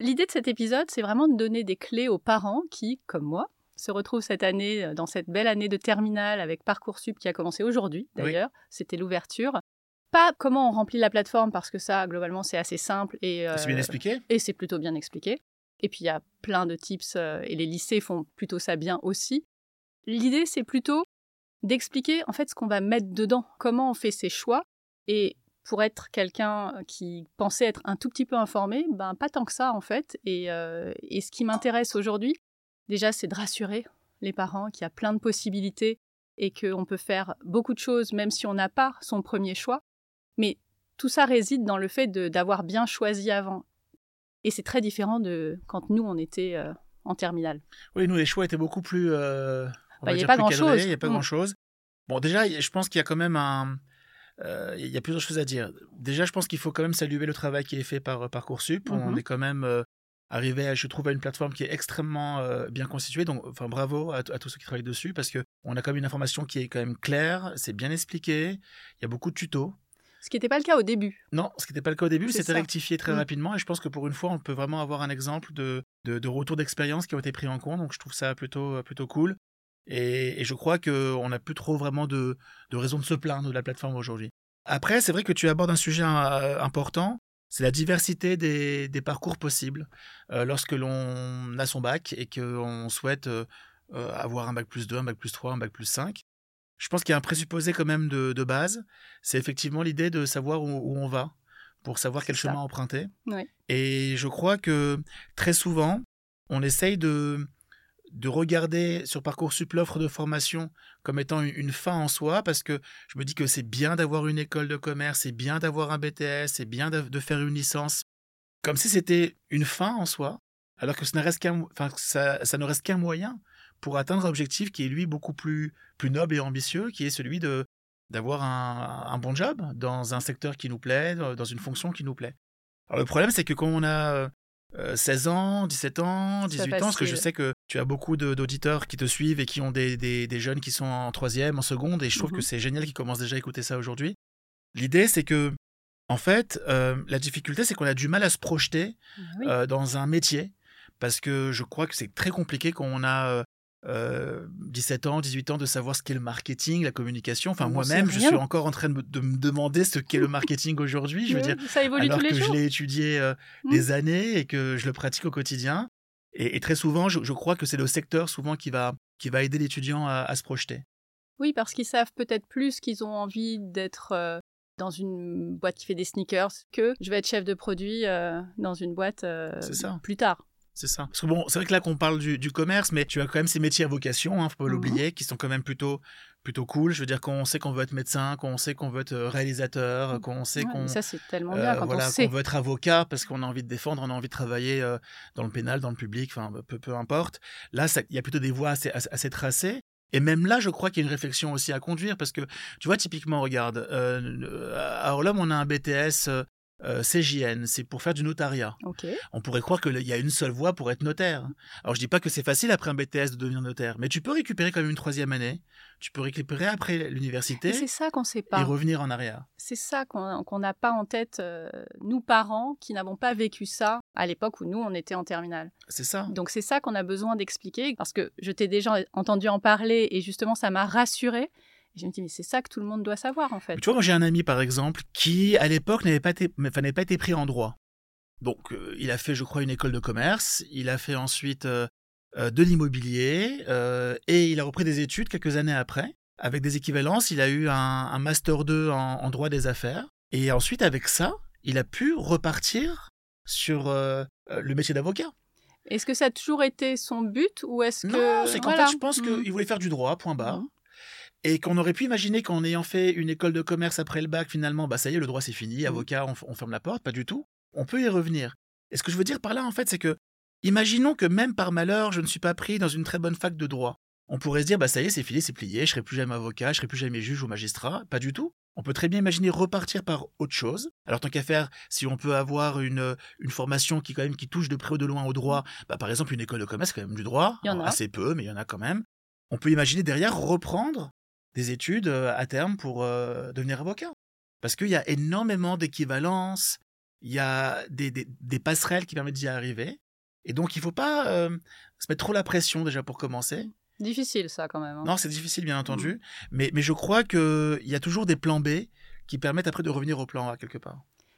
L'idée de cet épisode, c'est vraiment de donner des clés aux parents qui, comme moi, se retrouvent cette année euh, dans cette belle année de terminale avec Parcoursup qui a commencé aujourd'hui d'ailleurs. C'était l'ouverture. Pas comment on remplit la plateforme parce que ça, globalement, c'est assez simple et c'est bien euh, expliqué. et c'est plutôt bien expliqué. Et puis il y a plein de tips euh, et les lycées font plutôt ça bien aussi. L'idée, c'est plutôt d'expliquer en fait ce qu'on va mettre dedans, comment on fait ses choix et pour être quelqu'un qui pensait être un tout petit peu informé, ben pas tant que ça en fait. Et, euh, et ce qui m'intéresse aujourd'hui, déjà, c'est de rassurer les parents qu'il y a plein de possibilités et qu'on peut faire beaucoup de choses même si on n'a pas son premier choix. Mais tout ça réside dans le fait d'avoir bien choisi avant. Et c'est très différent de quand nous, on était euh, en terminale. Oui, nous, les choix étaient beaucoup plus. euh, on Bah, va il y a dire pas plus grand-chose. cadrés, Il n'y a pas Mm. grand-chose. Bon, déjà, je pense qu'il y a quand même un. Euh, Il y a plusieurs choses à dire. Déjà, je pense qu'il faut quand même saluer le travail qui est fait par euh, Parcoursup. On Mhm. est quand même euh, arrivé, à, je trouve, à une plateforme qui est extrêmement euh, bien constituée. Donc, enfin, bravo à, tous ceux qui travaillent dessus parce que on a quand même une information qui est quand même claire, c'est bien expliqué. Il y a beaucoup de tutos. Ce qui n'était pas le cas au début. Non, ce qui n'était pas le cas au début, C'est c'était rectifié très Mm. rapidement. Et je pense que pour une fois, on peut vraiment avoir un exemple de, de, de retour d'expérience qui ont été pris en compte. Donc je trouve ça plutôt, plutôt cool. Et, et je crois qu'on n'a plus trop vraiment de, de raison de se plaindre de la plateforme aujourd'hui. Après, c'est vrai que tu abordes un sujet euh, important. C'est la diversité des, des parcours possibles euh, lorsque l'on a son bac et qu'on souhaite euh, avoir un bac plus 2, un bac plus 3, un bac plus 5. Je pense qu'il y a un présupposé quand même de, de base. C'est effectivement l'idée de savoir où, où on va pour savoir quel ça. chemin emprunter. Et je crois que très souvent, on essaye de, de regarder sur Parcoursup l'offre de formation comme étant une, fin en soi, parce que je me dis que c'est bien d'avoir une école de commerce, c'est bien d'avoir un BTS, c'est bien de, faire une licence, comme si c'était une fin en soi, alors que, ce ne reste qu'un- enfin, ça, ça ne reste qu'un moyen pour atteindre un objectif qui est lui beaucoup plus, plus noble et ambitieux, qui est celui de d'avoir un, un bon job dans un secteur qui nous plaît, dans une fonction qui nous plaît. Alors le problème, c'est que quand on a euh, 16 ans, 17 ans, C'est pas 18 ans, parce que je sais que tu as beaucoup d'auditeurs qui te suivent et qui ont des, des- des jeunes qui sont en troisième, en seconde, et je trouve Mhm. que c'est génial qu'ils commencent déjà à écouter ça aujourd'hui. L'idée, c'est que, en fait, euh, la difficulté, c'est qu'on a du mal à se projeter Oui. euh, dans un métier, parce que je crois que c'est très compliqué quand on a euh, euh, 17 ans, 18 ans, de savoir ce qu'est le marketing, la communication. Enfin, moi-même, je suis encore en train de me, de me demander ce qu'est le marketing aujourd'hui. Je veux dire, ça évolue alors tous les que je jours. l'ai étudié euh, Mm. des années et que je le pratique au quotidien. Et, et très souvent, je, je crois que c'est le secteur souvent qui va, qui va aider l'étudiant à, à se projeter. Oui, parce qu'ils savent peut-être plus qu'ils ont envie d'être euh, dans une boîte qui fait des sneakers que je vais être chef de produit dans une boîte ça. plus tard. C'est ça. Parce que bon, c'est vrai que là qu'on parle du, du commerce, mais tu as quand même ces métiers à vocation, hein, faut pas Mhm. l'oublier, qui sont quand même plutôt, plutôt cool. Je veux dire, quand on sait qu'on veut être médecin, quand on sait qu'on veut être euh, réalisateur, quand on sait Ouais, qu'on ça, c'est tellement euh, bien quand voilà, on sait. qu'on veut être avocat parce qu'on a envie de défendre, on a envie de travailler euh, dans le pénal, dans le public, enfin peu, peu importe. Là, il y a plutôt des voies assez, assez, tracées. Et même là, je crois qu'il y a une réflexion aussi à conduire parce que, tu vois, typiquement, regarde, euh, à Orlum, on a un BTS euh, CJN, c'est pour faire du notariat. On pourrait croire qu'il y a une seule voie pour être notaire. Alors je dis pas que c'est facile après un BTS de devenir notaire, mais tu peux récupérer quand même une troisième année, tu peux récupérer après l'université Et c'est ça qu'on sait et pas. revenir en arrière. C'est ça qu'on qu'on n'a pas en tête, euh, nous parents, qui n'avons pas vécu ça à l'époque où nous, on était en terminale. C'est ça. Donc c'est ça qu'on a besoin d'expliquer, parce que je t'ai déjà entendu en parler, et justement, ça m'a rassurée. Et je me dis, mais c'est ça que tout le monde doit savoir, en fait. Tu vois, moi j'ai un ami par exemple qui à l'époque n'avait pas été, enfin, pas été pris en droit. Donc euh, il a fait, je crois, une école de commerce. Il a fait ensuite euh, euh, de l'immobilier et il a repris des études quelques années après. Avec des équivalences, il a eu un, un master 2 en, en droit des affaires. Et ensuite, avec ça, il a pu repartir sur le métier d'avocat. Est-ce que ça a toujours été son but, ou est-ce que... Non, c'est qu'en Voilà. fait, je pense Mm. qu'il voulait faire du droit, point barre. Mhm. Et qu'on aurait pu imaginer qu'en ayant fait une école de commerce après le bac, finalement, bah ça y est, le droit c'est fini, Mhm. avocat, on, ferme la porte, pas du tout. On peut y revenir. Et ce que je veux dire par là, en fait, c'est que, imaginons que même par malheur, je ne suis pas pris dans une très bonne fac de droit. On pourrait se dire, bah ça y est, c'est fini, c'est plié, je serai plus jamais avocat, je serai plus jamais juge ou magistrat. Pas du tout. On peut très bien imaginer repartir par autre chose. Alors tant qu'à faire, si on peut avoir une, une formation qui quand même qui touche de près ou de loin au droit, bah, par exemple une école de commerce, quand même du droit. Il y en a. Assez peu, mais il y en a quand même. On peut imaginer derrière reprendre des études à terme pour devenir avocat. Parce qu'il y a énormément d'équivalences, il y a des, des, passerelles qui permettent d'y arriver. Et donc, il ne faut pas euh, se mettre trop la pression déjà pour commencer. Difficile ça quand même. Hein. Non, c'est difficile bien entendu. Mmh. Mais, mais je crois qu'il y a toujours des plans B qui permettent après de revenir au plan A quelque part.